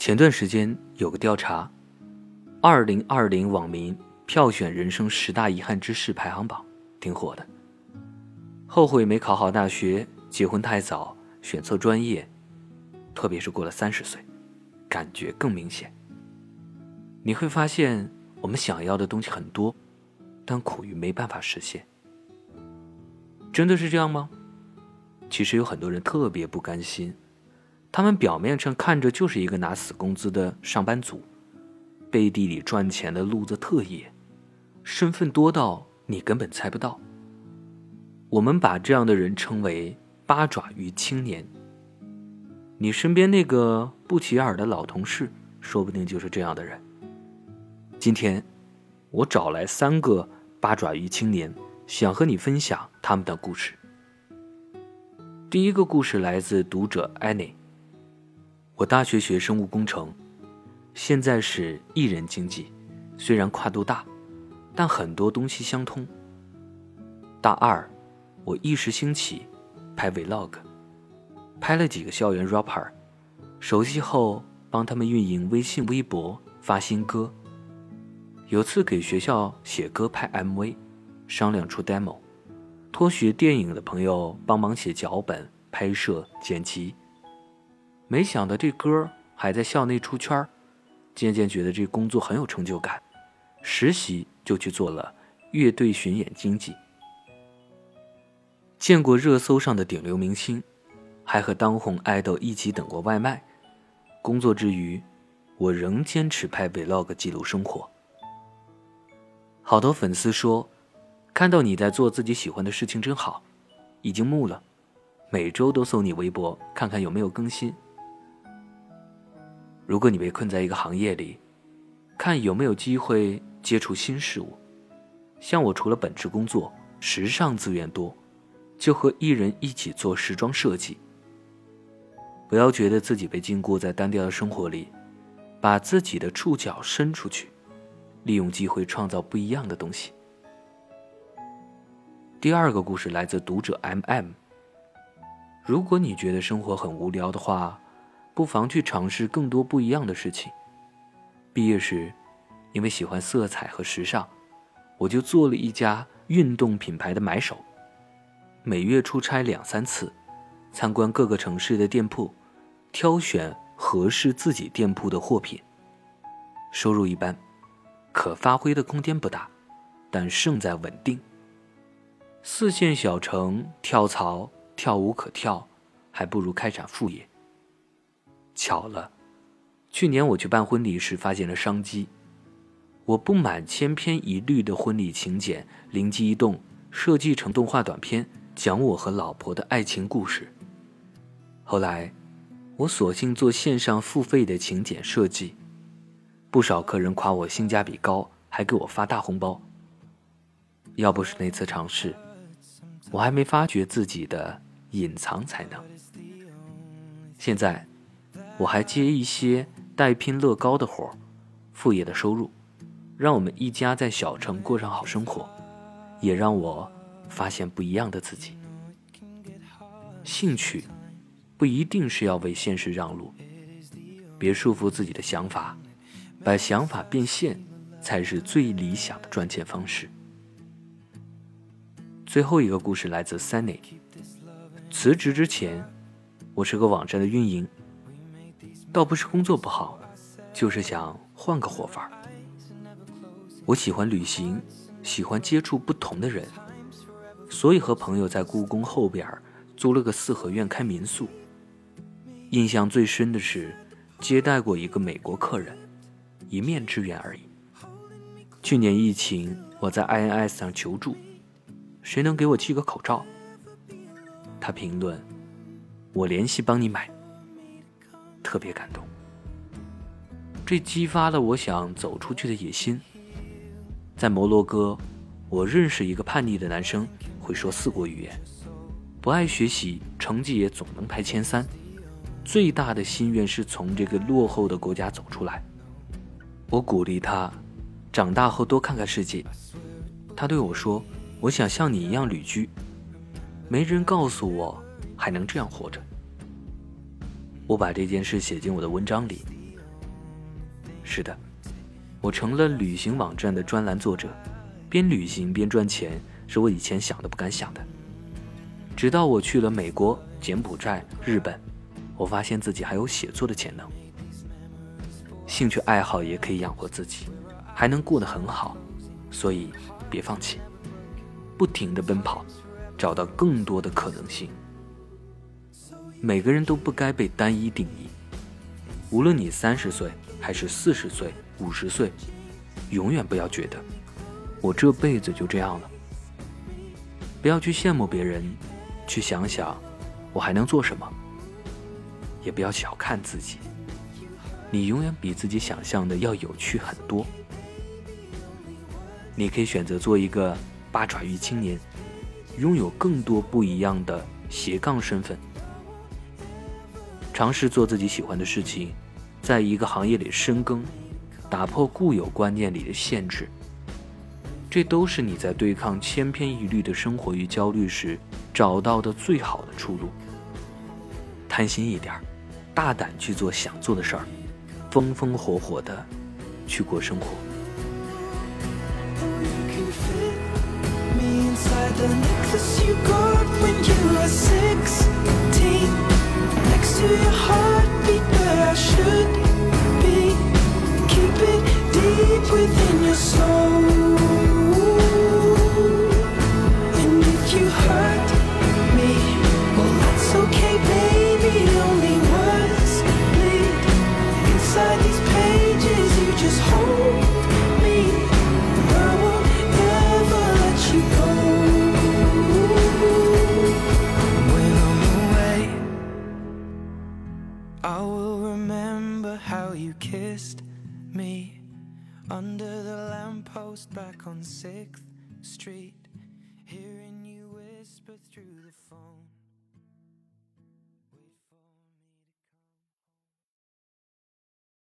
前段时间有个调查，二零二零网民票选人生十大遗憾之事排行榜挺火的。后悔没考好大学，结婚太早，选错专业，特别是过了三十岁，感觉更明显。你会发现，我们想要的东西很多，但苦于没办法实现。真的是这样吗？其实有很多人特别不甘心。他们表面上看着就是一个拿死工资的上班族，背地里赚钱的路子特野，身份多到你根本猜不到。我们把这样的人称为“八爪鱼青年”。你身边那个不起眼的老同事，说不定就是这样的人。今天，我找来三个八爪鱼青年，想和你分享他们的故事。第一个故事来自读者 Annie。我大学学生物工程，现在是艺人经济，虽然跨度大，但很多东西相通。大二，我一时兴起，拍 vlog，拍了几个校园 rapper，熟悉后帮他们运营微信、微博，发新歌。有次给学校写歌、拍 MV，商量出 demo，托学电影的朋友帮忙写脚本、拍摄、剪辑。没想到这歌还在校内出圈渐渐觉得这工作很有成就感，实习就去做了乐队巡演经纪。见过热搜上的顶流明星，还和当红爱豆一起等过外卖。工作之余，我仍坚持拍 vlog 记录生活。好多粉丝说，看到你在做自己喜欢的事情真好，已经木了，每周都搜你微博看看有没有更新。如果你被困在一个行业里，看有没有机会接触新事物。像我除了本职工作，时尚资源多，就和艺人一起做时装设计。不要觉得自己被禁锢在单调的生活里，把自己的触角伸出去，利用机会创造不一样的东西。第二个故事来自读者 M M。如果你觉得生活很无聊的话。不妨去尝试更多不一样的事情。毕业时，因为喜欢色彩和时尚，我就做了一家运动品牌的买手。每月出差两三次，参观各个城市的店铺，挑选合适自己店铺的货品。收入一般，可发挥的空间不大，但胜在稳定。四线小城跳槽跳舞可跳，还不如开展副业。巧了，去年我去办婚礼时发现了商机。我不满千篇一律的婚礼请柬，灵机一动设计成动画短片，讲我和老婆的爱情故事。后来，我索性做线上付费的请柬设计，不少客人夸我性价比高，还给我发大红包。要不是那次尝试，我还没发觉自己的隐藏才能。现在。我还接一些代拼乐高的活儿，副业的收入，让我们一家在小城过上好生活，也让我发现不一样的自己。兴趣不一定是要为现实让路，别束缚自己的想法，把想法变现，才是最理想的赚钱方式。最后一个故事来自 Sunny。辞职之前，我是个网站的运营。倒不是工作不好，就是想换个活法。我喜欢旅行，喜欢接触不同的人，所以和朋友在故宫后边租了个四合院开民宿。印象最深的是接待过一个美国客人，一面之缘而已。去年疫情，我在 INS 上求助，谁能给我寄个口罩？他评论：“我联系帮你买。”特别感动，这激发了我想走出去的野心。在摩洛哥，我认识一个叛逆的男生，会说四国语言，不爱学习，成绩也总能排前三。最大的心愿是从这个落后的国家走出来。我鼓励他，长大后多看看世界。他对我说：“我想像你一样旅居，没人告诉我还能这样活着。”我把这件事写进我的文章里，是的，我成了旅行网站的专栏作者，边旅行边赚钱，是我以前想都不敢想的。直到我去了美国、柬埔寨、日本，我发现自己还有写作的潜能。兴趣爱好也可以养活自己，还能过得很好，所以别放弃，不停地奔跑，找到更多的可能性。每个人都不该被单一定义，无论你三十岁还是四十岁、五十岁，永远不要觉得我这辈子就这样了。不要去羡慕别人，去想想我还能做什么。也不要小看自己，你永远比自己想象的要有趣很多。你可以选择做一个八爪鱼青年，拥有更多不一样的斜杠身份。尝试做自己喜欢的事情，在一个行业里深耕，打破固有观念里的限制。这都是你在对抗千篇一律的生活与焦虑时找到的最好的出路。贪心一点，大胆去做想做的事儿，风风火火的去过生活。to under the lamppost back on 6th Street, hearing you whisper through the phone.